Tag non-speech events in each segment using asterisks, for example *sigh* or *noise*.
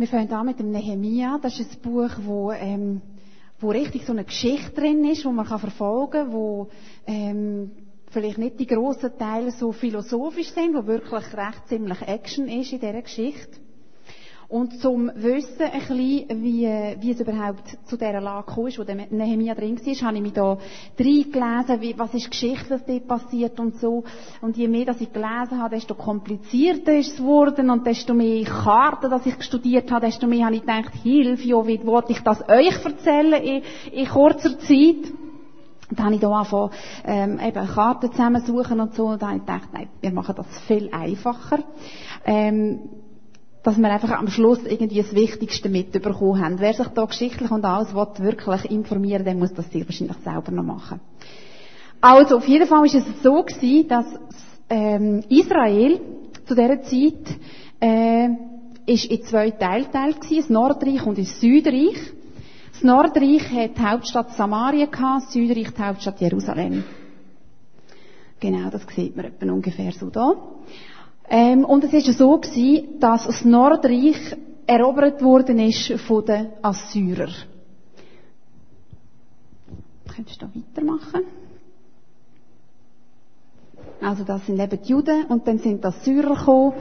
Wir fangen an mit dem Nehemia. Das ist ein Buch, wo, ähm, wo richtig so eine Geschichte drin ist, wo man kann verfolgen kann, wo ähm, vielleicht nicht die grossen Teile so philosophisch sind, wo wirklich recht ziemlich Action ist in dieser Geschichte. Und zum Wissen ein bisschen, wie, wie es überhaupt zu dieser Lage gekommen ist, wo der Nehemia drin war, habe ich mich da reingelesen, wie, was ist geschichtlich dort passiert und so. Und je mehr, dass ich gelesen habe, desto komplizierter ist es geworden und desto mehr Karten, dass ich studiert habe, desto mehr habe ich gedacht, Hilfe, ja, wie wollte ich das euch erzählen in, in kurzer Zeit? Und dann habe ich da angefangen, ähm, eben Karten zusammensuchen und so. Und dann habe ich gedacht, nein, wir machen das viel einfacher. Ähm, dass wir einfach am Schluss irgendwie das Wichtigste mitbekommen haben. Wer sich da geschichtlich und alles will, wirklich informieren der muss das sehr wahrscheinlich selber noch machen. Also, auf jeden Fall ist es so gewesen, dass ähm, Israel zu dieser Zeit äh, ist in zwei Teile geteilt das Nordreich und das Südreich. Das Nordreich hat die Hauptstadt Samaria gehabt, das Südreich die Hauptstadt Jerusalem. Genau, das sieht man ungefähr so da. Ähm, und es ist so gewesen, dass das Nordreich erobert worden ist von den Assyrern. Könntest du da weitermachen? Also das sind eben die Juden und dann sind die Assyrer gekommen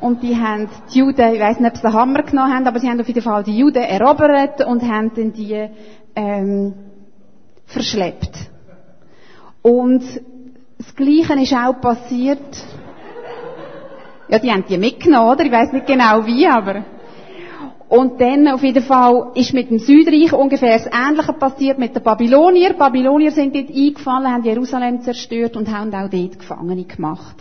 und die haben die Juden, ich weiß nicht, ob sie den Hammer genommen haben, aber sie haben auf jeden Fall die Juden erobert und haben dann die ähm, verschleppt. Und das Gleiche ist auch passiert ja, die haben die mitgenommen, oder? Ich weiß nicht genau wie, aber. Und dann auf jeden Fall ist mit dem Südreich ungefähr das Ähnliche passiert mit den Babylonier. Die Babylonier sind dort eingefallen, haben Jerusalem zerstört und haben auch dort Gefangene gemacht.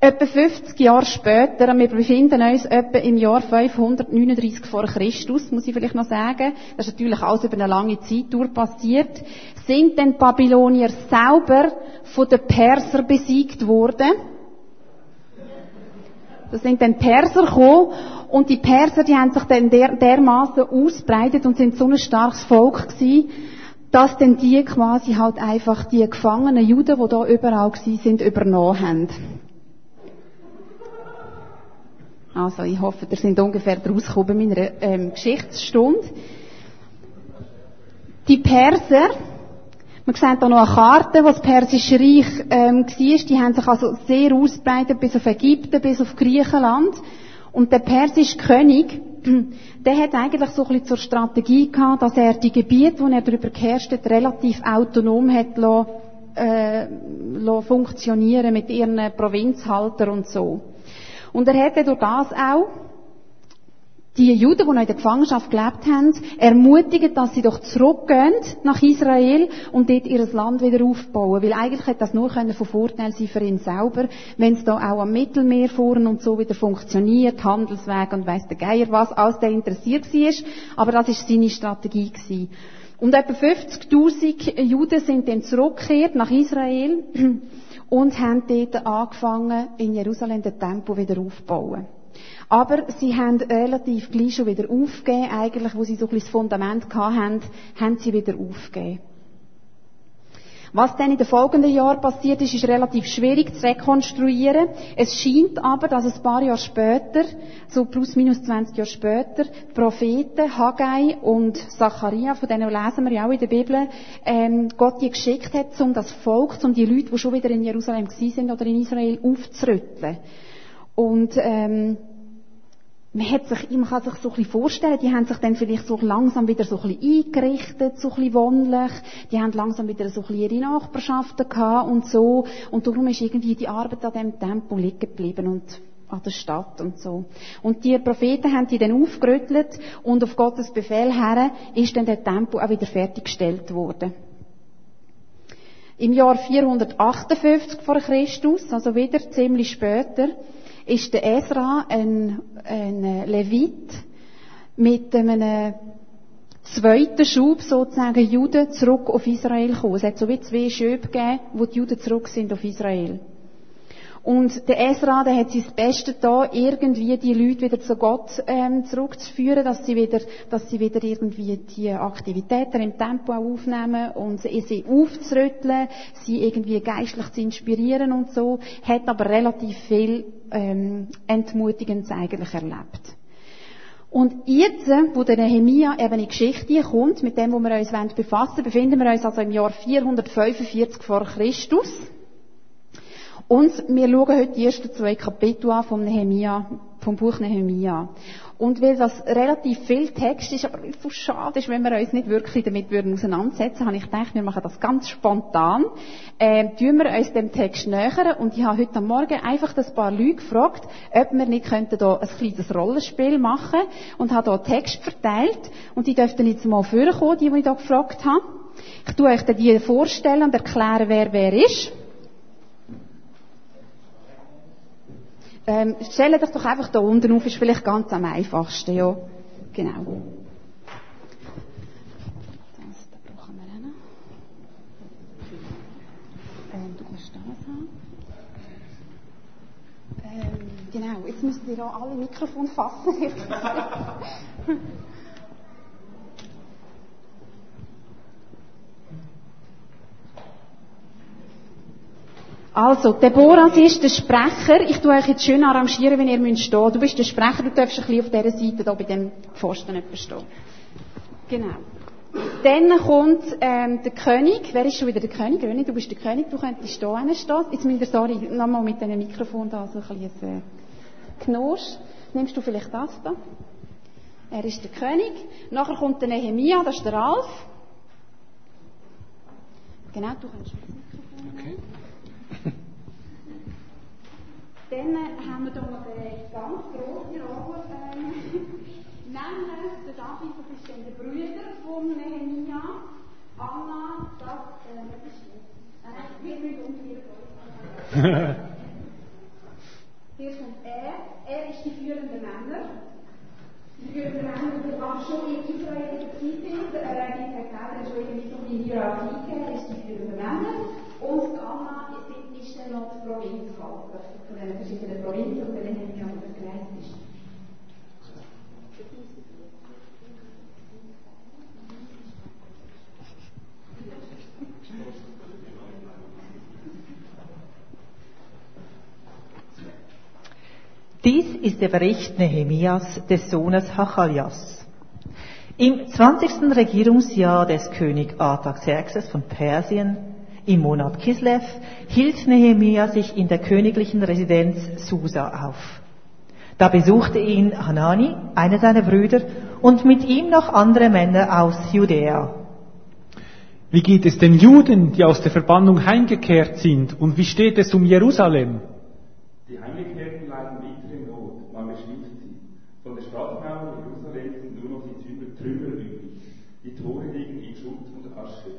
Etwa 50 Jahre später, wir befinden uns etwa im Jahr 539 vor Christus, muss ich vielleicht noch sagen, das ist natürlich alles über eine lange Zeit durch passiert, sind dann Babylonier selber von den Perser besiegt worden da sind dann Perser gekommen und die Perser, die haben sich dann der, dermaßen ausbreitet und sind so ein starkes Volk gewesen, dass dann die quasi halt einfach die gefangenen Juden, die da überall gewesen sind, übernommen haben. Also ich hoffe, ihr sind ungefähr rausgekommen bei meiner ähm, Geschichtsstunde. Die Perser, man sieht hier noch eine Karte, wo das Persische Reich ähm, war. Die haben sich also sehr ausbreitet bis auf Ägypten, bis auf Griechenland. Und der persische König, *clears throat* der hat eigentlich so ein bisschen zur Strategie gehabt, dass er die Gebiete, wo er darüber geherrscht hat, relativ autonom hat lassen, äh, funktionieren mit ihren Provinzhalter und so. Und er hätte durch das auch die Juden, die noch in der Gefangenschaft gelebt haben, ermutigen, dass sie doch zurückgehen nach Israel und dort ihr Land wieder aufbauen. Weil eigentlich hätte das nur von Vorteil sein für ihn selber, wenn es da auch am Mittelmeer fahren und so wieder funktioniert, Handelsweg und weiss der Geier was, alles der interessiert war. Aber das ist seine Strategie gewesen. Und etwa 50.000 Juden sind dann zurückgekehrt nach Israel *clears throat* und haben dort angefangen, in Jerusalem den Tempel wieder aufzubauen. Aber sie haben relativ gleich schon wieder aufgegeben, eigentlich, wo sie so ein bisschen das Fundament hatten, haben sie wieder aufgegeben. Was dann in den folgenden Jahren passiert ist, ist relativ schwierig zu rekonstruieren. Es scheint aber, dass ein paar Jahre später, so plus minus 20 Jahre später, die Propheten Haggai und Zacharia, von denen lesen wir ja auch in der Bibel, ähm, Gott die geschickt hat, um das Volk, um die Leute, die schon wieder in Jerusalem sind oder in Israel, aufzurütteln. Und ähm, man, hat sich, man kann sich so ein bisschen vorstellen, die haben sich dann vielleicht so langsam wieder so ein bisschen eingerichtet, so ein bisschen wohnlich, die haben langsam wieder so ein bisschen ihre Nachbarschaften gehabt und so, und darum ist irgendwie die Arbeit an dem Tempo liegen geblieben und an der Stadt und so. Und die Propheten haben die dann aufgerüttelt und auf Gottes Befehl her ist dann der Tempo auch wieder fertiggestellt worden. Im Jahr 458 vor Christus, also wieder ziemlich später, ist der Esra ein, ein Levit mit einem zweiten Schub sozusagen Juden zurück auf Israel gekommen. Es hat so wie zwei Schübe gegeben, wo die Juden zurück sind auf Israel. Und der Esra, der hat sein Bestes da, irgendwie die Leute wieder zu Gott ähm, zurückzuführen, dass sie wieder, dass sie wieder irgendwie die Aktivitäten im Tempo auch aufnehmen und sie aufzurütteln, sie irgendwie geistlich zu inspirieren und so, hat aber relativ viel ähm, Entmutigendes eigentlich erlebt. Und jetzt, wo der Nehemia eben in die Geschichte kommt, mit dem, wo wir uns befassen wollen, befinden wir uns also im Jahr 445 vor Christus. Und wir schauen heute die ersten zwei Kapitel an vom Nehemia, vom Buch Nehemia. Und weil das relativ viel Text ist, aber weil es so schade ist, wenn wir uns nicht wirklich damit würden auseinandersetzen, habe ich gedacht, wir machen das ganz spontan, äh, tun wir uns dem Text nähern und ich habe heute Morgen einfach ein paar Leute gefragt, ob wir nicht könnten da ein kleines Rollenspiel machen und habe da Text verteilt und die dürften jetzt mal vorkommen, die, die ich da gefragt habe. Ich tue euch dann die vorstellen und erklären, wer wer ist. Ähm, stellt euch doch einfach da unten auf, ist vielleicht ganz am einfachsten, ja. Genau. Das, da brauchen wir noch. Ähm, du kannst das haben. Ähm, genau, jetzt müsst ihr auch alle Mikrofone fassen. *laughs* *laughs* Also, Deborah ist der Sprecher. Ich tue euch jetzt schön arrangieren, wenn ihr müsst. Du bist der Sprecher, du darfst ein bisschen auf dieser Seite, da bei dem Pfosten stehen. Genau. Dann kommt ähm, der König. Wer ist schon wieder der König? René, du bist der König, du könntest hier stehen. Jetzt müsst ihr, sorry, nochmal mit diesem Mikrofon da so ein bisschen äh. Nimmst du vielleicht das da? Er ist der König. Nachher kommt der Nehemia, das ist der Ralf. Genau, du kannst. Okay. Dann haben wir hier noch eine ganz grosse Rolle, ähm, nämlich der David, das ist der Bruder von Nehemia. Anna, das, äh, das ist Nein, wir müssen umgehen. Hier kommt er. Er ist die führende Männer. Die führenden Männer, die schon in Israel dabei sind. Er erklärt, schon irgendwie so eine Hierarchie gegeben. Er ist die führende Männer. Und Anna ist dann noch die Provinzvater von den verschiedenen Provinzen und denen ich aber gereist ist. Dies ist der Bericht Nehemias des Sohnes Hachalias. Im 20. Regierungsjahr des König Artaxerxes von Persien im Monat Kislev hielt Nehemia sich in der königlichen Residenz Susa auf. Da besuchte ihn Hanani, einer seiner Brüder, und mit ihm noch andere Männer aus Judäa. Wie geht es den Juden, die aus der Verbannung heimgekehrt sind, und wie steht es um Jerusalem? Die Heimgekehrten leiden bittere Not, man beschließt sie. Von der Stadtmauer Jerusalem sind nur noch die Trümmer übrig. Die Tore liegen in Schutt und Asche.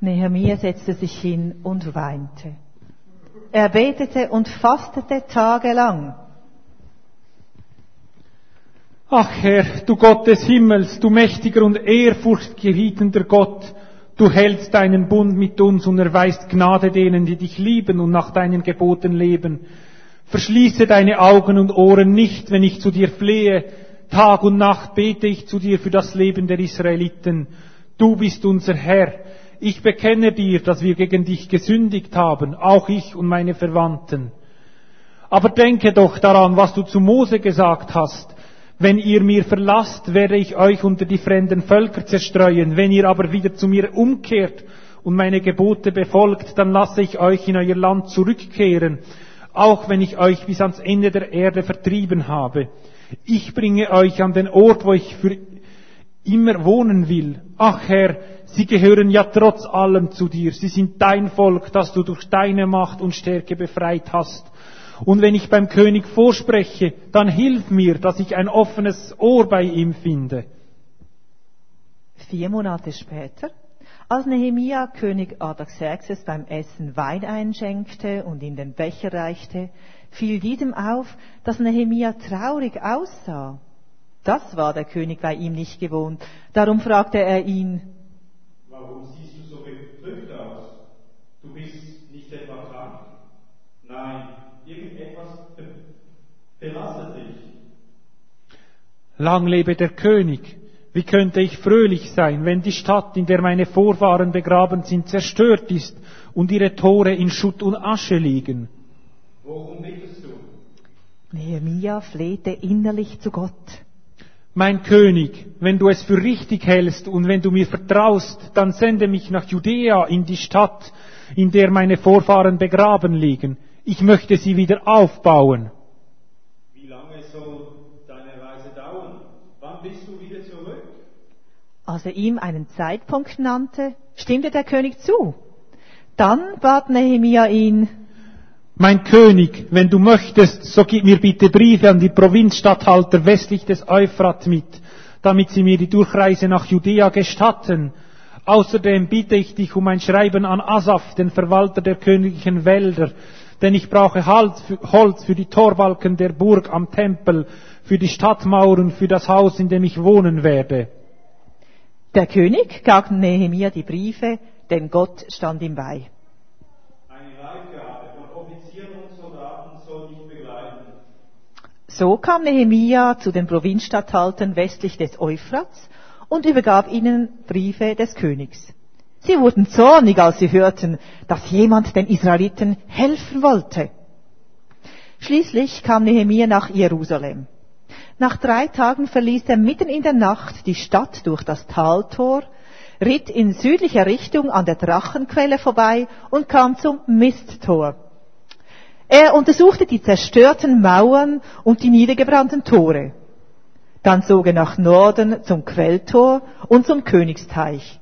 Nehemiah setzte sich hin und weinte. Er betete und fastete tagelang. Ach Herr, du Gott des Himmels, du mächtiger und ehrfurchtgebietender Gott, du hältst deinen Bund mit uns und erweist Gnade denen, die dich lieben und nach deinen Geboten leben. Verschließe deine Augen und Ohren nicht, wenn ich zu dir flehe. Tag und Nacht bete ich zu dir für das Leben der Israeliten. Du bist unser Herr ich bekenne dir, dass wir gegen dich gesündigt haben, auch ich und meine Verwandten. Aber denke doch daran, was du zu Mose gesagt hast. Wenn ihr mir verlasst, werde ich euch unter die fremden Völker zerstreuen. Wenn ihr aber wieder zu mir umkehrt und meine Gebote befolgt, dann lasse ich euch in euer Land zurückkehren, auch wenn ich euch bis ans Ende der Erde vertrieben habe. Ich bringe euch an den Ort, wo ich für immer wohnen will. Ach Herr, Sie gehören ja trotz allem zu dir. Sie sind dein Volk, das du durch deine Macht und Stärke befreit hast. Und wenn ich beim König vorspreche, dann hilf mir, dass ich ein offenes Ohr bei ihm finde. Vier Monate später, als Nehemia König Artaxerxes beim Essen Wein einschenkte und ihm den Becher reichte, fiel diesem auf, dass Nehemia traurig aussah. Das war der König bei ihm nicht gewohnt. Darum fragte er ihn, Warum siehst du so betrübt aus? Du bist nicht etwa krank? Nein, irgendetwas belastet dich. Lang lebe der König. Wie könnte ich fröhlich sein, wenn die Stadt, in der meine Vorfahren begraben sind, zerstört ist und ihre Tore in Schutt und Asche liegen? Worum bittest du? Nehemia flehte innerlich zu Gott. Mein König, wenn du es für richtig hältst und wenn du mir vertraust, dann sende mich nach Judäa in die Stadt, in der meine Vorfahren begraben liegen. Ich möchte sie wieder aufbauen. Wie lange soll deine Reise dauern? Wann bist du wieder zurück? Als er ihm einen Zeitpunkt nannte, stimmte der König zu. Dann bat Nehemia ihn, Mein König, wenn du möchtest, so gib mir bitte Briefe an die Provinzstatthalter westlich des Euphrat mit, damit sie mir die Durchreise nach Judäa gestatten. Außerdem bitte ich dich um ein Schreiben an Asaf, den Verwalter der königlichen Wälder, denn ich brauche Holz für, die Torbalken der Burg am Tempel, für die Stadtmauern, für das Haus, in dem ich wohnen werde. der König gab Nehemia die Briefe, denn Gott stand ihm bei. Eine Leibgarde von Offizieren und Soldaten soll dich begleiten. So kam Nehemia zu den Provinzstatthaltern westlich des Euphrats und übergab ihnen Briefe des Königs. Sie wurden zornig, als sie hörten, dass jemand den Israeliten helfen wollte. Schließlich kam Nehemia nach Jerusalem. Nach drei Tagen verließ er mitten in der Nacht die Stadt durch das Taltor, ritt in südlicher Richtung an der Drachenquelle vorbei und kam zum Misttor. Er untersuchte die zerstörten Mauern und die niedergebrannten Tore. Dann zog er nach Norden zum Quelltor und zum Königsteich.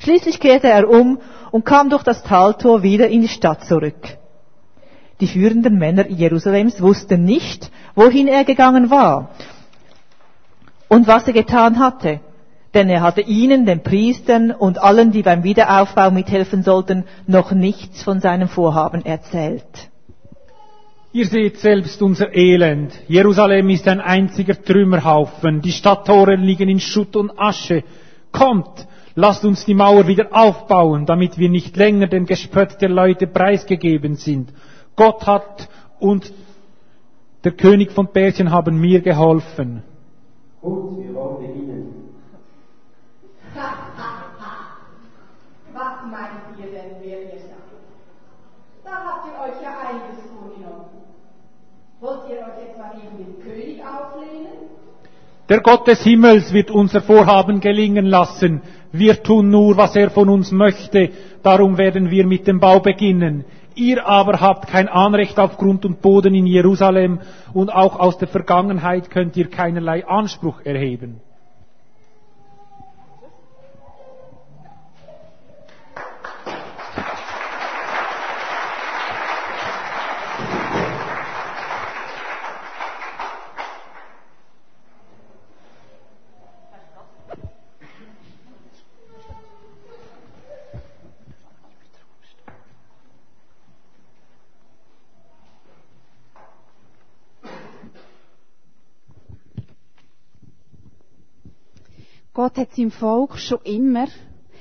Schließlich kehrte er um und kam durch das Taltor wieder in die Stadt zurück. Die führenden Männer Jerusalems wussten nicht, wohin er gegangen war und was er getan hatte, denn er hatte ihnen, den Priestern und allen, die beim Wiederaufbau mithelfen sollten, noch nichts von seinem Vorhaben erzählt. Ihr seht selbst unser Elend. Jerusalem ist ein einziger Trümmerhaufen. Die Stadttore liegen in Schutt und Asche. Kommt, lasst uns die Mauer wieder aufbauen, damit wir nicht länger dem Gespött der Leute preisgegeben sind. Gott hat und der König von Persien haben mir geholfen. Gut, wir wollen beginnen. Was meint ihr denn, wer ihr seid? Da habt ihr euch ja einiges vorgenommen. Wollt ihr euch etwa gegen den König auflehnen? Der Gott des Himmels wird unser Vorhaben gelingen lassen. Wir tun nur, was er von uns möchte. Darum werden wir mit dem Bau beginnen. Ihr aber habt kein Anrecht auf Grund und Boden in Jerusalem und auch aus der Vergangenheit könnt ihr keinerlei Anspruch erheben. Gott hat seinem Volk schon immer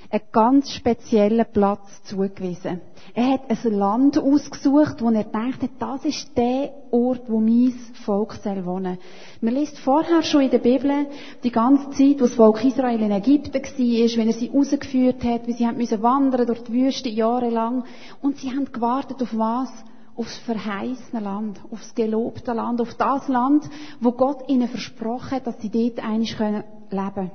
einen ganz speziellen Platz zugewiesen. Er hat ein Land ausgesucht, wo er dachte, das ist der Ort, wo mein Volk soll wohnen. Man liest vorher schon in der Bibel die ganze Zeit, wo das Volk Israel in Ägypten war, wenn er sie rausgeführt hat, wie sie haben wandern durch die Wüste jahrelang. Und sie haben gewartet auf was? Aufs verheißene Land, aufs gelobte Land, auf das Land, wo Gott ihnen versprochen hat, dass sie dort einig leben können.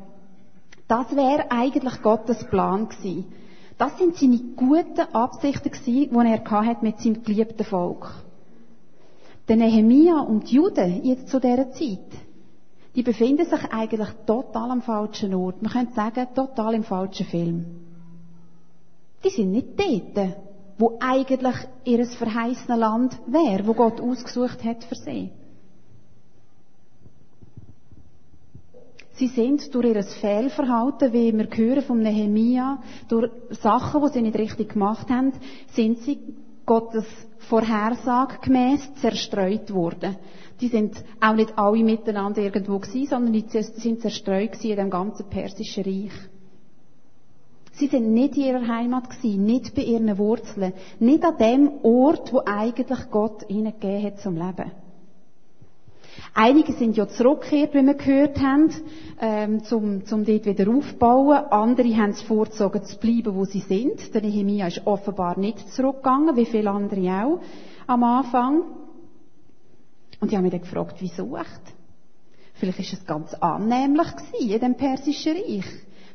Das wäre eigentlich Gottes Plan gewesen. Das sind seine guten Absichten gewesen, die er hat mit seinem geliebten Volk. Der Nehemia und die Juden jetzt zu dieser Zeit, die befinden sich eigentlich total am falschen Ort. Man könnte sagen, total im falschen Film. Die sind nicht dort, wo eigentlich ihr verheißenes Land wäre, wo Gott ausgesucht hat für sie. Sie sind durch ihr Fehlverhalten, wie wir hören vom Nehemia, durch Sachen, die sie nicht richtig gemacht haben, sind sie Gottes Vorhersage gemäss zerstreut worden. Die sind auch nicht alle miteinander irgendwo gewesen, sondern die sind zerstreut gewesen in dem ganzen persischen Reich. Sie sind nicht in ihrer Heimat gewesen, nicht bei ihren Wurzeln, nicht an dem Ort, wo eigentlich Gott ihnen gegeben hat zum Leben. Einige sind ja zurückgekehrt, wie wir gehört haben, ähm, zum, zum dort wieder aufbauen. Andere haben es vorgezogen, zu bleiben, wo sie sind. Der Nehemia ist offenbar nicht zurückgegangen, wie viele andere auch am Anfang. Und ich habe mich dann gefragt, wieso echt? Vielleicht ist es ganz annehmlich in dem persischen Reich.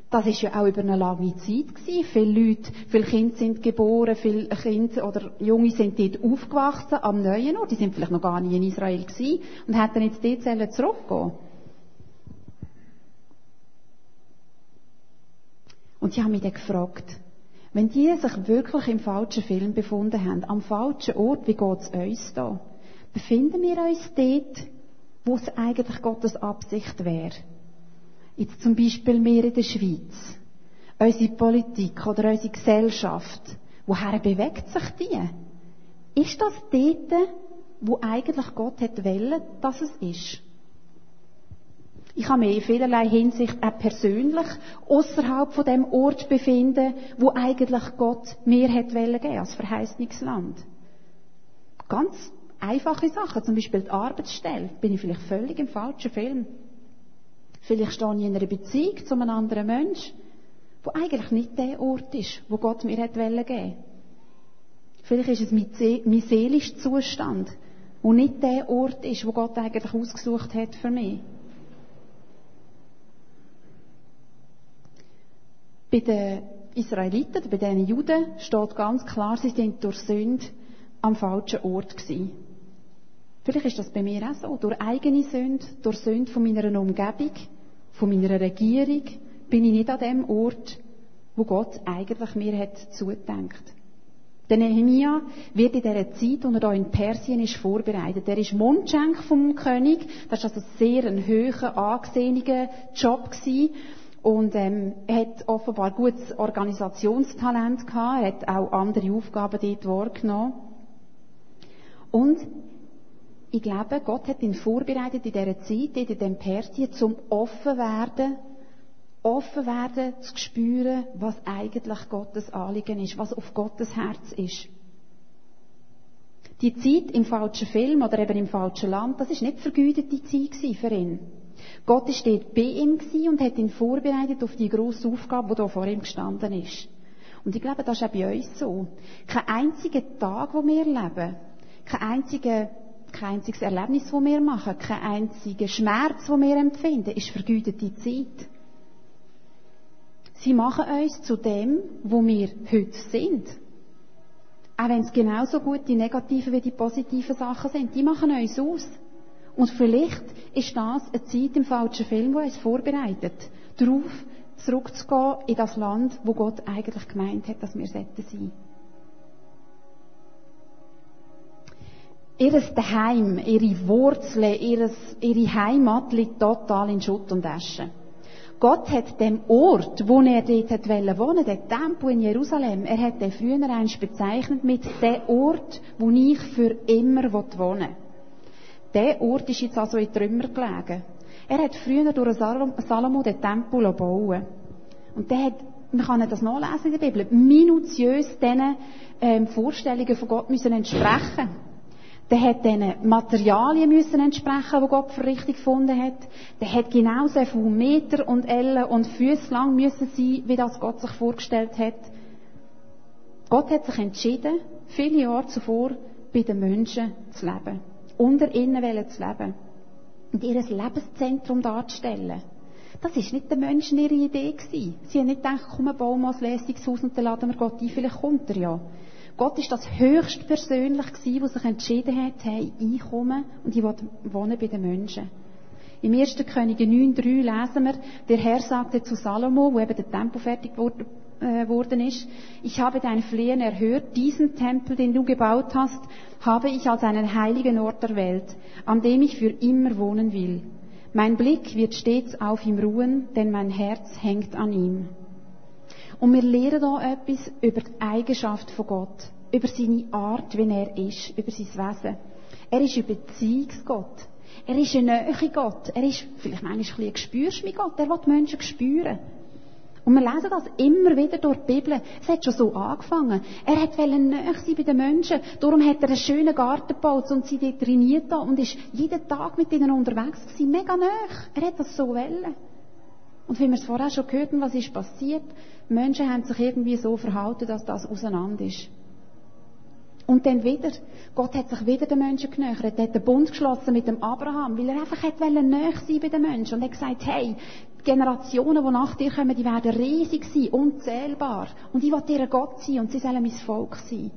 Das ist ja auch über eine lange Zeit gewesen. Viele Leute, viele Kinder sind geboren, viele Kinder oder Junge sind dort aufgewachsen am neuen Ort. Die sind vielleicht noch gar nie in Israel gewesen und hätten jetzt dort zurückgehen Und ich habe mich dann gefragt, wenn die sich wirklich im falschen Film befunden haben, am falschen Ort, wie geht es uns da? Befinden wir uns dort, wo es eigentlich Gottes Absicht wäre? Jetzt zum Beispiel wir in der Schweiz. Unsere Politik oder unsere Gesellschaft. Woher bewegt sich die? Ist das dort, wo eigentlich Gott hätte wollen, dass es ist? Ich habe mich in vielerlei Hinsicht auch persönlich außerhalb von dem Ort befinden, wo eigentlich Gott mir hätte wollen geben als Verheißungsland. Ganz einfache Sachen, zum Beispiel die Arbeitsstelle, bin ich vielleicht völlig im falschen Film. Vielleicht stehe ich in einer Beziehung zu einem anderen Mensch, wo eigentlich nicht der Ort ist, wo Gott mir wollen geben. Vielleicht ist es mein seelischer Zustand, wo nicht der Ort ist, wo Gott eigentlich ausgesucht hat für mich. Bei den Israeliten, bei den Juden, steht ganz klar, sie sind durch Sünde am falschen Ort gewesen. Vielleicht ist das bei mir auch so. Durch eigene Sünde, durch Sünde von meiner Umgebung, von meiner Regierung, bin ich nicht an dem Ort, wo Gott eigentlich mir hat zugedenkt. Der Nehemia wird in dieser Zeit, als er hier in Persien ist, vorbereitet. Er ist Mundschenk vom König. Das war also sehr ein hoher, angesehener Job gewesen. Und ähm, er hat offenbar gutes Organisationstalent gehabt. Er hat auch andere Aufgaben dort wahrgenommen. Und ich glaube, Gott hat ihn vorbereitet in dieser Zeit, in dem Persien, zum offen werden, offen werden, zu spüren, was eigentlich Gottes Anliegen ist, was auf Gottes Herz ist. Die Zeit im falschen Film oder eben im falschen Land, das ist nicht vergütete Zeit für ihn. Gott ist dort bei ihm und hat ihn vorbereitet auf die grosse Aufgabe, die da vor ihm gestanden ist. Und ich glaube, das ist auch bei uns so. Kein einziger Tag, wo wir leben, kein, einziger, kein einziges Erlebnis, das wir machen, kein einziger Schmerz, den wir empfinden, ist vergütete Zeit. Sie machen uns zu dem, wo wir heute sind. Auch wenn es genauso gut die negativen wie die positiven Sachen sind, die machen uns aus. Und vielleicht ist das eine Zeit im falschen Film, die uns vorbereitet, darauf zurückzugehen in das Land, wo Gott eigentlich gemeint hat, dass wir sein sollten. Ihres Daheim, ihre Wurzeln, ihre Heimat liegt total in Schutt und Asche. Gott hat dem Ort, wo er dort hat wohnen der Tempel in Jerusalem, er hat den früher einst bezeichnet mit dem Ort, wo ich für immer wohnen will. Der Ort ist jetzt also in Trümmer gelegen. Er hat früher durch Salomo den Tempel bauen. Und der hat, man kann das nachlesen in der Bibel, minutiös diesen ähm, Vorstellungen von Gott müssen entsprechen. Der hat diesen Materialien müssen entsprechen, die Gott für richtig gefunden hat. Der hat genauso viele Meter und Ellen und Füße lang müssen sein, wie das Gott sich vorgestellt hat. Gott hat sich entschieden, viele Jahre zuvor bei den Menschen zu leben unter ihnen zu leben und ihr Lebenszentrum darzustellen. Das ist nicht den Menschen ihre Idee gewesen. Sie haben nicht gedacht, komm, bauen wir ein Lesungshaus und dann laden wir Gott ein, vielleicht kommt er ja. Gott ist das höchst persönlich gewesen, was sich entschieden hat, hey, ich komme und ich will wohnen bei den Menschen. Im 1. Könige 9,3 lesen wir, der Herr sagte zu Salomo, wo eben der Tempel fertig wurde, äh, worden ist, ich habe dein Flehen erhört, diesen Tempel, den du gebaut hast, habe ich als einen heiligen Ort erwählt, an dem ich für immer wohnen will. Mein Blick wird stets auf ihm ruhen, denn mein Herz hängt an ihm. Und wir lernen hier etwas über die Eigenschaft von Gott, über seine Art, wie er ist, über sein Wesen. Er ist ein Beziehungsgott. Er ist ein Nähe Gott. Er ist, vielleicht manchmal ein bisschen ein Gott. Er will die Menschen spüren. Und wir lesen das immer wieder durch die Bibel. Es hat schon so angefangen. Er hat näher sein bei den Menschen. Darum hat er einen schönen Garten gebaut und sie dort trainiert und ist jeden Tag mit ihnen unterwegs gewesen. Mega näher. Er hat das so wollen. Und wie wir es vorher schon gehört haben, was ist passiert? Menschen haben sich irgendwie so verhalten, dass das auseinander ist. Und dann wieder, Gott hat sich wieder den Menschen genöchert, er hat den Bund geschlossen mit dem Abraham, weil er einfach hat näher sein bei den Menschen. Und er hat gesagt, hey, die Generationen, die nach dir kommen, die werden riesig sein, unzählbar. Und ich will dir Gott sein und sie sollen mein Volk sein.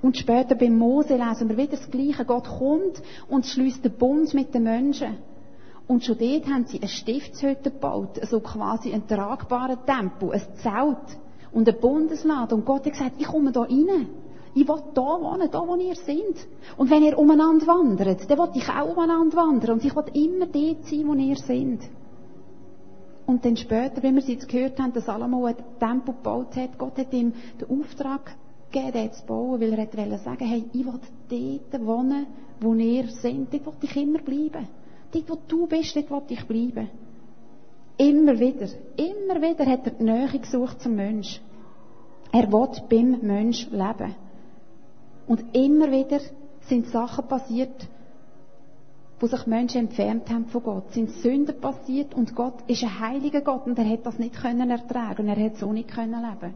Und später beim Mose lesen wir wieder das Gleiche. Gott kommt und schließt den Bund mit den Menschen. Und schon dort haben sie eine Stiftshütte gebaut, so quasi einen tragbaren Tempel, ein Zelt und eine Bundeslade. Und Gott hat gesagt, ich komme da rein. Ich will da wohnen, da wo ihr seid. Und wenn ihr umeinander wandert, dann will ich auch umeinander wandern. Und ich will immer dort sein, wo ihr seid. Und dann später, wenn wir es jetzt gehört haben, dass Salomo ein Tempel gebaut hat, Gott hat ihm den Auftrag gegeben, den zu bauen, weil er wollte sagen, hey, ich will dort wohnen, wo ihr seid. Dort will ich immer bleiben. Dort, wo du bist, dort will ich bleiben. Immer wieder, immer wieder hat er die Nähe gesucht zum Mensch. Er will beim Mensch leben. Und immer wieder sind Sachen passiert, wo sich Menschen entfernt haben von Gott. Sind Sünden passiert und Gott ist ein heiliger Gott und er hat das nicht können ertragen und er hat so nicht können leben.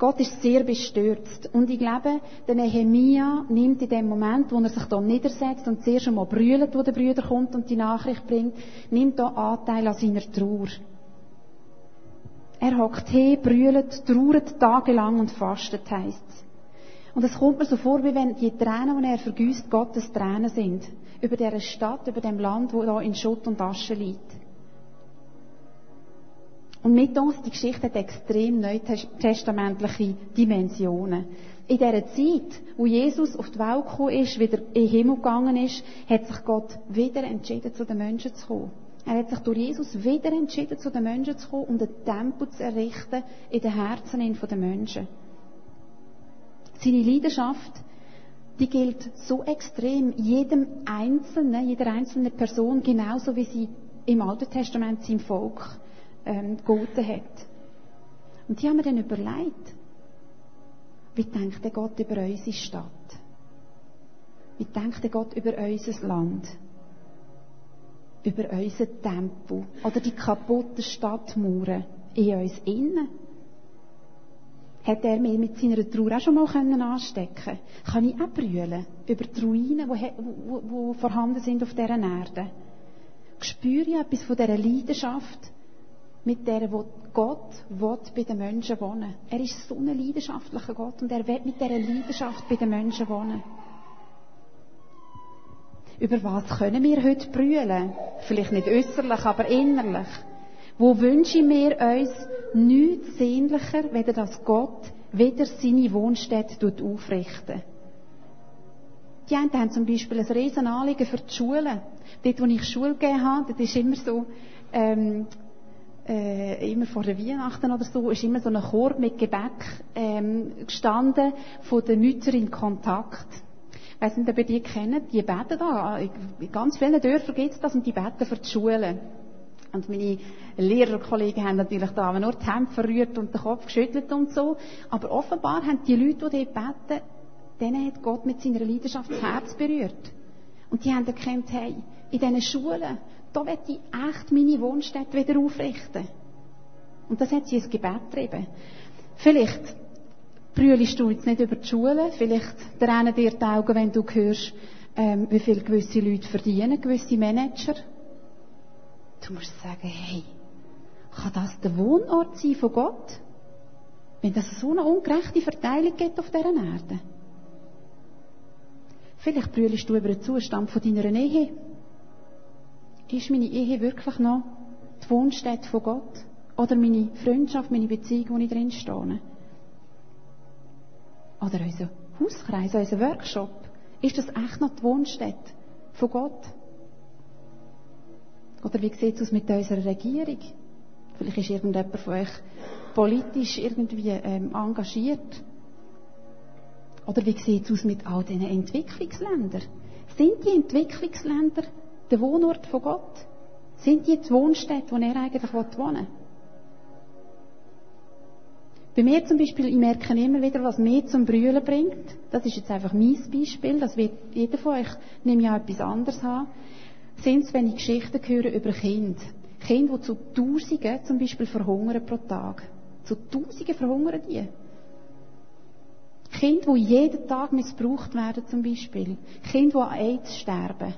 Gott ist sehr bestürzt. Und ich glaube, der Nehemia nimmt in dem Moment, wo er sich da niedersetzt und zuerst einmal brüllt, wo der Brüder kommt und die Nachricht bringt, nimmt da Anteil an seiner Trauer. Er hockt he, brüllt, trauert tagelang und fastet, heisst's. Und es kommt mir so vor, wie wenn die Tränen, die er vergüßt, Gottes Tränen sind. Über dieser Stadt, über dem Land, wo da in Schutt und Asche liegt. Und mit uns, die Geschichte hat extrem neutestamentliche Dimensionen. In dieser Zeit, wo Jesus auf die Welt gekommen ist, wieder in den Himmel gegangen ist, hat sich Gott wieder entschieden, zu den Menschen zu kommen. Er hat sich durch Jesus wieder entschieden, zu den Menschen zu kommen und einen Tempel zu errichten in den Herzen der Menschen. Seine Leidenschaft, die gilt so extrem jedem Einzelnen, jeder einzelnen Person, genauso wie sie im Alten Testament seinem Volk ähm, gegolten hat. Und die haben mir dann überlegt, wie denkt der Gott über unsere Stadt? Wie denkt der Gott über unser Land? Über unser Tempel? Oder die kaputten Stadtmauern in uns innen? Hat er mich mit seiner Trauer auch schon mal anstecken können? Kann ich auch brüllen über die Ruinen, die, vorhanden sind auf dieser Erde? Spüre ich etwas von dieser Leidenschaft, mit der, wo Gott will bei den Menschen wohnen. Er ist so ein leidenschaftlicher Gott und er will mit dieser Leidenschaft bei den Menschen wohnen. Über was können wir heute brüllen? Vielleicht nicht äußerlich, aber innerlich. Wo wünschen wir uns nichts sehnlicher, weder dass Gott wieder seine Wohnstätte aufrichten die einen haben zum Beispiel ein Riesenanliegen für die Schulen. Dort, wo ich Schule gegeben habe, das ist immer so, ähm, äh, immer vor der Weihnachten oder so, ist immer so ein Korb mit Gebäck ähm, gestanden von der Mütter in Kontakt. Ich weiss nicht, ob ihr die kennt, die beten da. In ganz vielen Dörfern gibt es das und die beten für die Schulen. Und meine Lehrerkollegen haben natürlich da nur die Hände verrührt und den Kopf geschüttelt und so. Aber offenbar haben die Leute, die dort beten, denen hat Gott mit seiner Leidenschaft das Herz berührt. Und die haben erkannt, hey, in diesen Schulen, da wird ich echt meine Wohnstätte wieder aufrichten. Und das hat sie ins Gebet getrieben. Vielleicht brüllst du jetzt nicht über die Schule, vielleicht tränen dir die Augen, wenn du hörst, ähm, wie viel gewisse Leute verdienen, gewisse Manager. Du musst sagen, hey, kann das der Wohnort sein von Gott? Wenn das so eine ungerechte Verteilung gibt auf dieser Erde. Vielleicht brüllst du über den Zustand von deiner Ehe. Ist meine Ehe wirklich noch die Wohnstätte von Gott? Oder meine Freundschaft, meine Beziehung, wo ich drin stehe? Oder unser Hauskreis, unser Workshop? Ist das echt noch die Wohnstätte von Gott? Oder wie sieht es aus mit unserer Regierung? Vielleicht ist irgendjemand von euch politisch irgendwie ähm, engagiert. Oder wie sieht es aus mit all diesen Entwicklungsländern? Sind die Entwicklungsländer der Wohnort von Gott? Sind die die Wohnstätte, wo er eigentlich wohnen will? Bei mir zum Beispiel, ich merke immer wieder, was mir zum Brüllen bringt. Das ist jetzt einfach mein Beispiel. Das wird jeder von euch, nehme ja etwas anderes haben. Sind es, wenn ich Geschichten höre über Kinder. Kinder, die zu Tausenden zum Beispiel verhungern pro Tag. Zu Tausenden verhungern die. Kinder, die jeden Tag missbraucht werden, zum Beispiel. Kinder, die an AIDS sterben.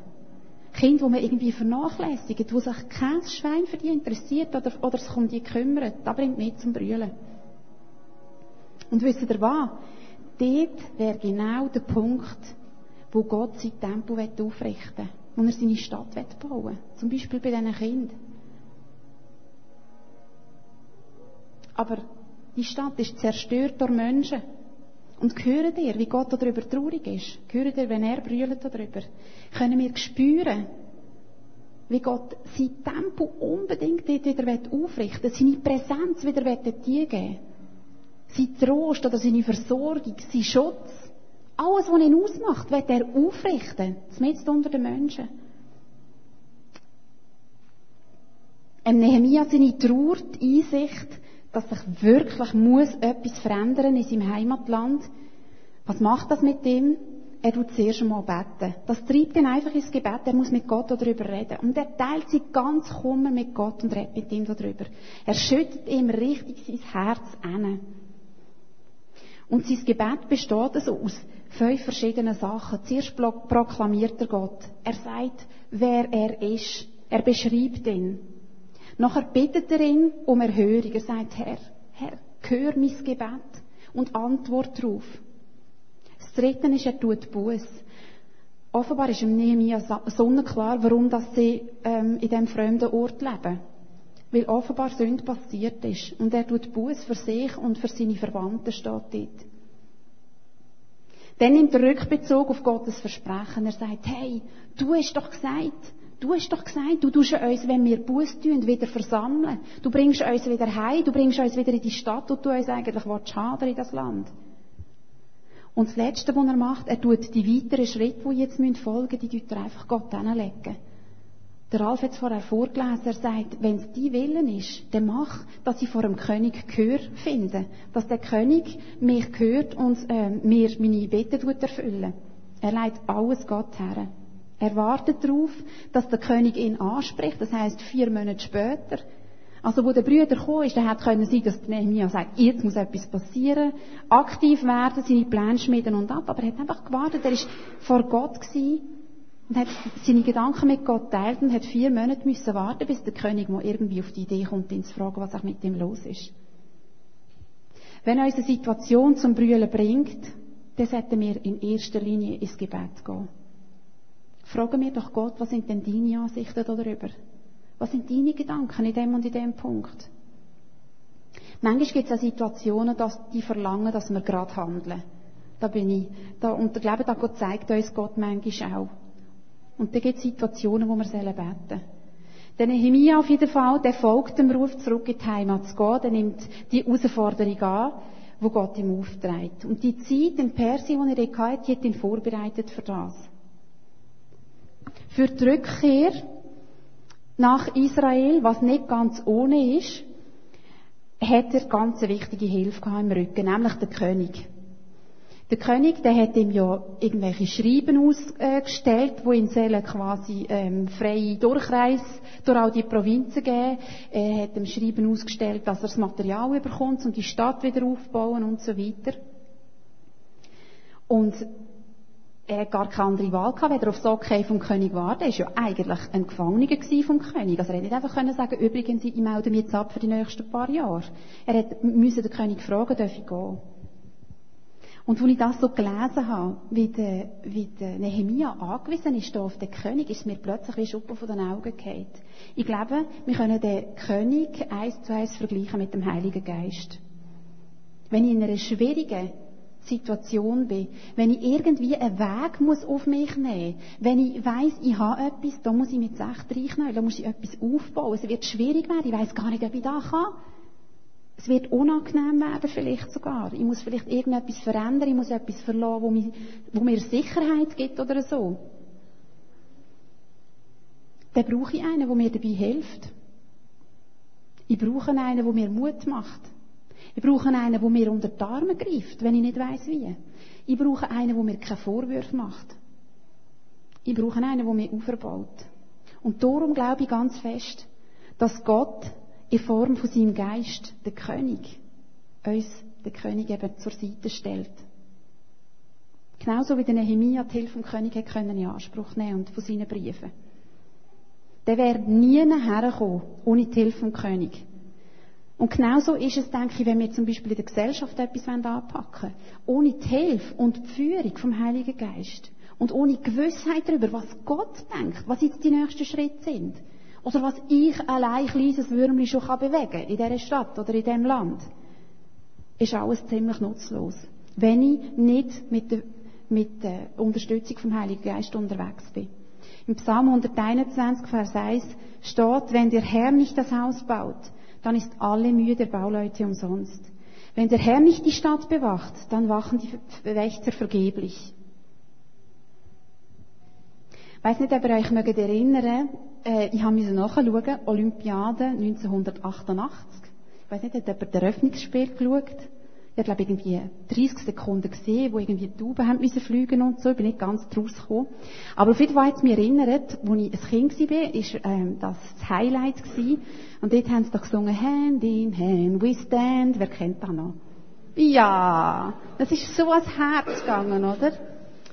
Kinder, die man irgendwie vernachlässigt, wo sich kein Schwein für die interessiert oder, oder sich um die kümmert. Das bringt mich zum Brüllen. Und wisst ihr was? Dort wäre genau der Punkt, wo Gott sein Tempel aufrichten will, wo er seine Stadt bauen will. Zum Beispiel bei diesen Kindern. Aber die Stadt ist zerstört durch Menschen. Und hören ihr, wie Gott darüber traurig ist? Hören ihr, wenn er brüllt darüber? Können wir spüren, wie Gott sein Tempel unbedingt dort wieder aufrichten will, seine Präsenz wieder dort geben Sein Trost oder seine Versorgung, sein Schutz. Alles, was ihn ausmacht, wird er aufrichten. Zumindest unter den Menschen. Im Nehemiah seine Trauer, die Einsicht, dass sich wirklich muss etwas verändern in seinem Heimatland. Was macht das mit ihm? Er tut zuerst einmal beten. Das treibt ihn einfach ins Gebet. Er muss mit Gott darüber reden. Und er teilt sich ganz Kummer mit Gott und redet mit ihm darüber. Er schüttet ihm richtig sein Herz an. Und sein Gebet besteht also aus fünf verschiedenen Sachen. Zuerst proklamiert er Gott. Er sagt, wer er ist. Er beschreibt ihn. Nachher bittet er ihn um Erhörung. Er sagt, Herr, Herr, hör mein Gebet und antwort darauf. Das Dritte ist, er tut Buß. Offenbar ist ihm Nehemiah sonnenklar, warum dass sie ähm, in diesem fremden Ort leben. Weil offenbar Sünde passiert ist. Und er tut Buß für sich und für seine Verwandten, steht dort. Dann nimmt er Rückbezug auf Gottes Versprechen. Er sagt, hey, du hast doch gesagt, Du hast doch gesagt, du tust uns, wenn wir Buß tun, wieder versammeln. Du bringst uns wieder heim, du bringst uns wieder in die Stadt, wo du uns eigentlich willst, haben, in das Land. Und das Letzte, was er macht, er tut die weiteren Schritte, die jetzt folgen müssen, die tut er einfach Gott hinlegen. Der Ralf hat es vorher vorgelesen, er sagt, wenn es dein Willen ist, dann mach, dass ich vor dem König Gehör finde. Dass der König mich hört und äh, mir meine Bitte erfüllen. Er leitet alles Gott her. Er wartet darauf, dass der König ihn anspricht. Das heißt vier Monate später. Also, wo der Brüder gekommen ist, dann hätte können sein, dass Nehemiah sagt, jetzt muss etwas passieren, aktiv werden, seine Pläne schmieden und ab. Aber er hat einfach gewartet. Er ist vor Gott gewesen und hat seine Gedanken mit Gott teilt und hat vier Monate müssen warten, bis der König mal irgendwie auf die Idee kommt, ihn zu fragen, was auch mit ihm los ist. Wenn uns eine Situation zum Brüllen bringt, dann sollten wir in erster Linie ins Gebet gehen. Fragen wir doch Gott, was sind denn deine Ansichten darüber? Was sind deine Gedanken in dem und in dem Punkt? Manchmal gibt es auch Situationen, dass die verlangen, dass wir gerade handeln. Da bin ich. Da, und ich glaube, da Gott zeigt uns Gott manchmal auch. Und da gibt es Situationen, wo wir beten sollen. Der Nehemiah auf jeden Fall, der folgt dem Ruf, zurück in die Heimat zu gehen, der nimmt die Herausforderung an, wo Gott ihm aufträgt. Und die Zeit in Persien, die er hatte, die hat ihn vorbereitet für das. Für die Rückkehr nach Israel, was nicht ganz ohne ist, hat er ganz eine wichtige Hilfe im Rücken, nämlich der König. Der König, der hat ihm ja irgendwelche Schreiben ausgestellt, wo sollen quasi ähm, freie Durchreis durch all die Provinzen geben. Er hat ihm Schreiben ausgestellt, dass er das Material bekommt, um die Stadt wieder aufzubauen und so weiter. Und er gar keine andere Wahl gehabt, weder aufs Okay vom König warten. Er war ja eigentlich ein Gefangener vom König. Also er hätte nicht einfach können sagen, übrigens, ich melde mich jetzt ab für die nächsten paar Jahre. Er hätte den König fragen, darf ich gehen? Und als ich das so gelesen habe, wie der, wie der Nehemia angewiesen ist auf den König, ist mir plötzlich wie Schuppen von den Augen gefallen. Ich glaube, wir können den König eins zu eins vergleichen mit dem Heiligen Geist. Wenn ich in einer schwierigen Situation bin, wenn ich irgendwie einen Weg muss auf mich nehmen muss, wenn ich weiss, ich habe etwas, da muss ich mit echt reinnehmen, da muss ich etwas aufbauen, es wird schwierig werden, ich weiss gar nicht, ob ich das kann. Es wird unangenehm werden, vielleicht sogar. Ich muss vielleicht irgendetwas verändern, ich muss etwas verlassen, wo mir, wo mir Sicherheit gibt oder so. Dann brauche ich einen, der mir dabei hilft. Ich brauche einen, der mir Mut macht. Ich brauche einen, der mir unter die Arme greift, wenn ich nicht weiß wie. Ich brauche einen, der mir keine Vorwürfe macht. Ich brauche einen, der mich aufbaut. Und darum glaube ich ganz fest, dass Gott in Form von seinem Geist, der König, uns der König eben zur Seite stellt. Genauso wie der Nehemia die Hilfe vom König in Anspruch nehmen und von seinen Briefen. Der wäre nie hergekommen ohne die Hilfe vom König. Und genauso ist es, denke ich, wenn wir zum Beispiel in der Gesellschaft etwas anpacken wollen. Ohne die Hilfe und die Führung vom Heiligen Geist. Und ohne Gewissheit darüber, was Gott denkt, was jetzt die nächsten Schritte sind. Oder was ich allein kleines Würmchen schon bewegen kann in dieser Stadt oder in diesem Land. Ist alles ziemlich nutzlos. Wenn ich nicht mit der, mit der Unterstützung vom Heiligen Geist unterwegs bin. Im Psalm 121, Vers 1 steht, wenn der Herr nicht das Haus baut, dann ist alle Mühe der Bauleute umsonst. Wenn der Herr nicht die Stadt bewacht, dann wachen die Wächter vergeblich. Ich weiss nicht, ob ihr euch mögt erinnern, äh, ich habe mir nachschauen, Olympiade 1988. Ich weiß nicht, hat jemand das Eröffnungsspiel geschaut? Ich glaube irgendwie 30 Sekunden gesehen, wo irgendwie die Tauben haben müssen fliegen und so. Ich bin nicht ganz draus gekommen. Aber auf jeden Fall hat es mich erinnert, als ich ein Kind war, ist ähm, das das Highlight gewesen. Und dort haben sie doch gesungen, Hand in Hand, we stand. Wer kennt das noch? Ja, das ist so ans Herz gegangen, oder?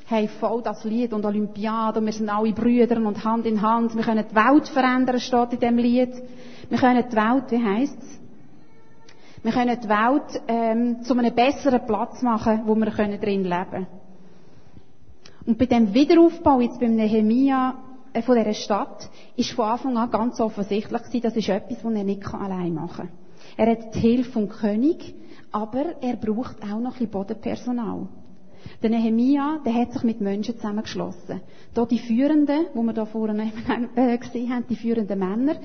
Hey, voll das Lied und Olympiade und wir sind alle Brüder und Hand in Hand. Wir können die Welt verändern, steht in dem Lied. Wir können die Welt, wie heisst's? Wir können die Welt ähm, zu einem besseren Platz machen, wo wir können drin leben können. Und bei dem Wiederaufbau jetzt beim Nehemia äh, von dieser Stadt ist von Anfang an ganz offensichtlich gewesen, das ist etwas, was er nicht allein machen kann. Er hat die Hilfe vom König, aber er braucht auch noch ein bisschen Bodenpersonal. Der Nehemia, der hat sich mit Menschen zusammengeschlossen. Da die Führenden, wo wir da vorne *laughs* äh, gesehen haben, die führenden Männer,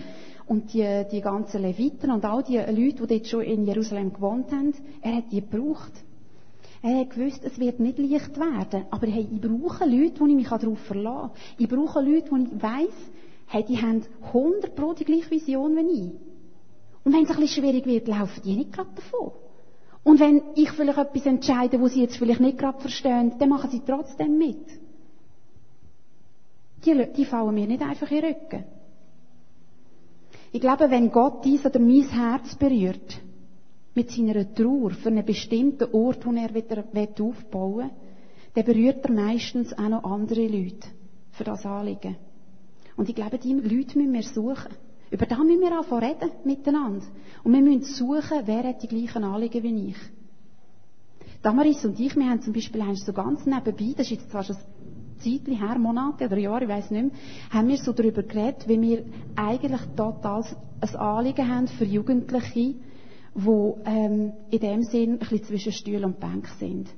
und die, die ganzen Leviten und all die Leute, die dort schon in Jerusalem gewohnt haben, er hat die gebraucht. Er hat gewusst, es wird nicht leicht werden. Aber hey, ich brauche Leute, wo ich mich darauf verlassen kann. Ich brauche Leute, wo ich weiss, hey, die haben 100 Pro die gleiche Vision wie ich. Und wenn es ein bisschen schwierig wird, laufen die nicht gerade davon. Und wenn ich vielleicht etwas entscheide, wo sie jetzt vielleicht nicht gerade verstehen, dann machen sie trotzdem mit. Die, die fallen mir nicht einfach in den Rücken. Ich glaube, wenn Gott dies oder mein Herz berührt, mit seiner Trauer für einen bestimmten Ort, wo er wieder aufbauen will, dann berührt er meistens auch noch andere Leute für das Anliegen. Und ich glaube, diese Leute müssen wir suchen. Über das müssen wir anfangen reden miteinander. Und wir müssen suchen, wer hat die gleichen Anliegen wie ich. Damaris und ich, wir haben zum Beispiel so ganz nebenbei, das ist jetzt zwar schon Zeitchen her, Monate oder Jahre, ich weiß nicht mehr, haben wir so darüber geredet, wie wir eigentlich total ein Anliegen haben für Jugendliche, die ähm, in dem Sinn ein bisschen zwischen Stuhl und Bank sind.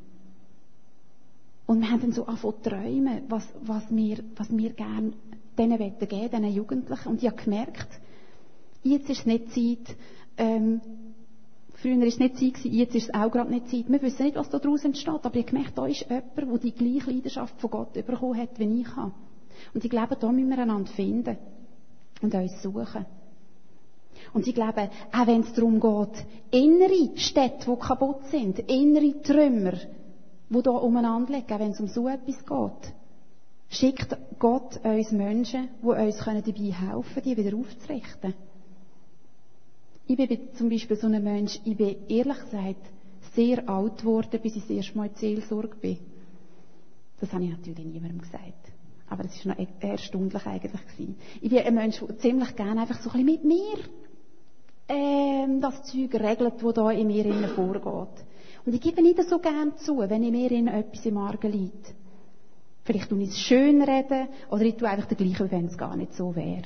Und wir haben dann so angefangen zu träumen, was, was wir, was wir gerne denen geben diesen Jugendlichen. Und ich habe gemerkt, jetzt ist es nicht Zeit, ähm, Früher war es nicht Zeit, jetzt ist es auch gerade nicht Zeit. Wir wissen nicht, was da daraus entsteht, aber ich gemerkt, da ist jemand, der die gleiche Leidenschaft von Gott bekommen hat, wie ich habe. Und ich glaube, da müssen wir einander finden und uns suchen. Und ich glaube, auch wenn es darum geht, innere Städte, die kaputt sind, innere Trümmer, die da umeinander liegen, auch wenn es um so etwas geht, schickt Gott uns Menschen, die uns dabei helfen können, die wieder aufzurichten. Ich bin zum Beispiel so ein Mensch, ich bin ehrlich gesagt sehr alt geworden, bis ich das erste Mal in Seelsorge bin. Das habe ich natürlich niemandem gesagt. Aber es war noch e- erstaunlich eigentlich. Gewesen. Ich bin ein Mensch, der ziemlich gerne einfach so ein bisschen mit mir ähm, das Zeug regelt, das da in mir vorgeht. Und ich gebe nicht so gern zu, wenn in mir etwas im Argen liegt. Vielleicht tue ich es schön reden, oder ich tue einfach das Gleiche, wenn es gar nicht so wäre.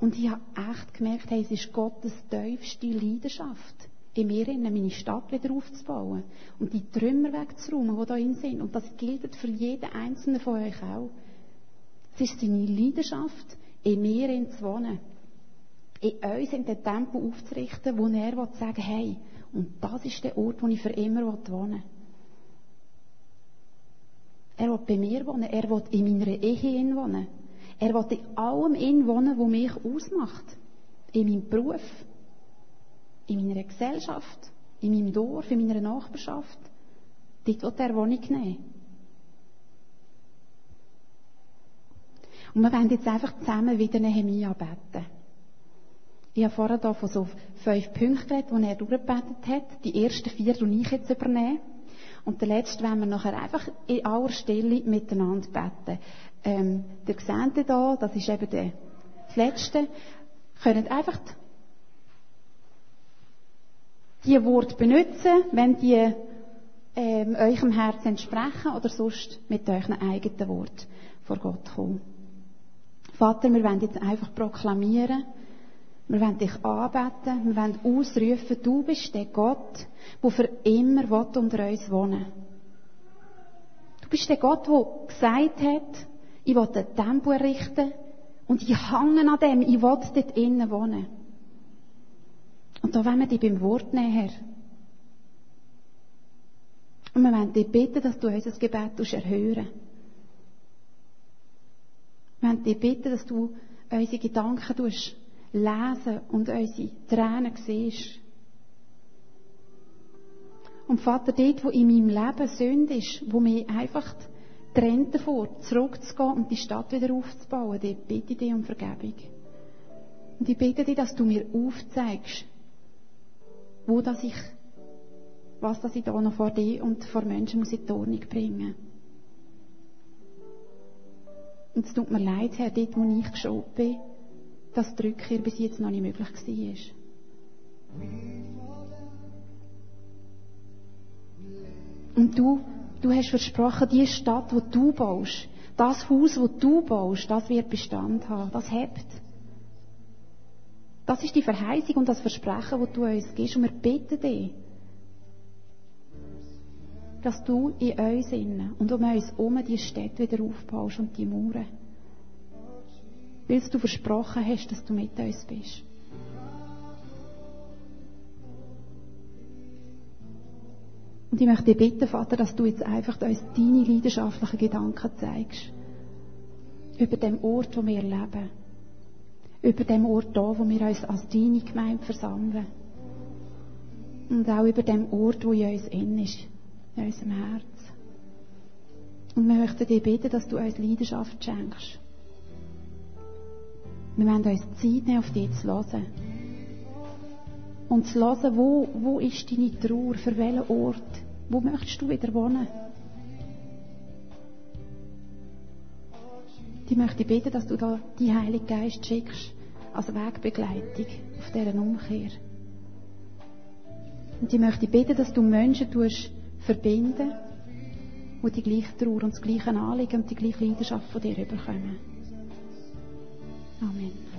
Und ich habe echt gemerkt, hey, es ist Gottes tiefste Leidenschaft, in mir meine Stadt wieder aufzubauen und die Trümmer wegzuräumen, die da drin sind. Und das gilt für jeden einzelnen von euch auch. Es ist seine Leidenschaft, in mir zu wohnen. In uns in den Tempel aufzurichten, wo er will sagen hey, und das ist der Ort, wo ich für immer wohnen will. Er will bei mir wohnen, er will in meiner Ehe wohnen. Er will in allem in wohnen, was mich ausmacht. In meinem Beruf, in meiner Gesellschaft, in meinem Dorf, in meiner Nachbarschaft. Dort will er Wohnung nehmen. Und wir werden jetzt einfach zusammen wieder Nehemia beten. Ich habe vorher hier von so fünf Punkten geredet, die er durchgebetet hat. Die ersten vier tue ich jetzt übernehmen. Und den letzten werden wir nachher einfach in aller Stille miteinander beten. Ähm, der seht hier, das ist eben der, das Letzte, könnt einfach die Worte benutzen, wenn die ähm, eurem Herz entsprechen oder sonst mit euren eigenen Worten vor Gott kommen. Vater, wir wollen jetzt einfach proklamieren, wir wollen dich anbeten, wir wollen ausrufen, du bist der Gott, der für immer unter uns wohnen Du bist der Gott, der gesagt hat, ich will ein Tempo errichten und ich hange an dem, ich will dort innen wohnen. Und da wollen wir dich beim Wort nehmen, Herr. Und wir wollen dich bitten, dass du unser Gebet erhören Wir wollen dich bitten, dass du unsere Gedanken lesen und unsere Tränen siehst. Und Vater, dort, wo in meinem Leben Sünde ist, wo mich einfach trennt davor, zurückzugehen und die Stadt wieder aufzubauen, dort bitte ich dich um Vergebung. Und ich bitte dich, dass du mir aufzeigst, wo das ich, was das ich da noch vor dir und vor Menschen muss in die Ordnung bringen. Und es tut mir leid, Herr, dort, wo ich geschoben bin, dass die Rückkehr bis jetzt noch nicht möglich war. Und du, du hast versprochen, die Stadt, wo du baust, das Haus, wo du baust, das wird Bestand haben, das hebt. Das ist die Verheißung und das Versprechen, das du uns gibst. Und wir bitten dich, dass du in uns innen und um uns herum die Städte wieder aufbaust und die Mauern weil du versprochen hast, dass du mit uns bist. Und ich möchte dich bitten, Vater, dass du jetzt einfach uns deine leidenschaftlichen Gedanken zeigst. Über dem Ort, wo wir leben. Über dem Ort da, wo wir uns als deine Gemeinde versammeln. Und auch über dem Ort, wo in uns in ist. In unserem Herz. Und wir möchten dich bitten, dass du uns Leidenschaft schenkst. Wir wollen uns Zeit nehmen, auf dich zu hören. Und zu hören, wo, wo ist deine Trauer, für welchen Ort, wo möchtest du wieder wohnen? Ich möchte beten, dass du da die Heilige Geist schickst, als Wegbegleitung auf dieser Umkehr. Und ich möchte beten, dass du Menschen tust verbinden, die die gleiche Trauer und das gleiche Anliegen und die gleiche Leidenschaft von dir überkommen. Amen.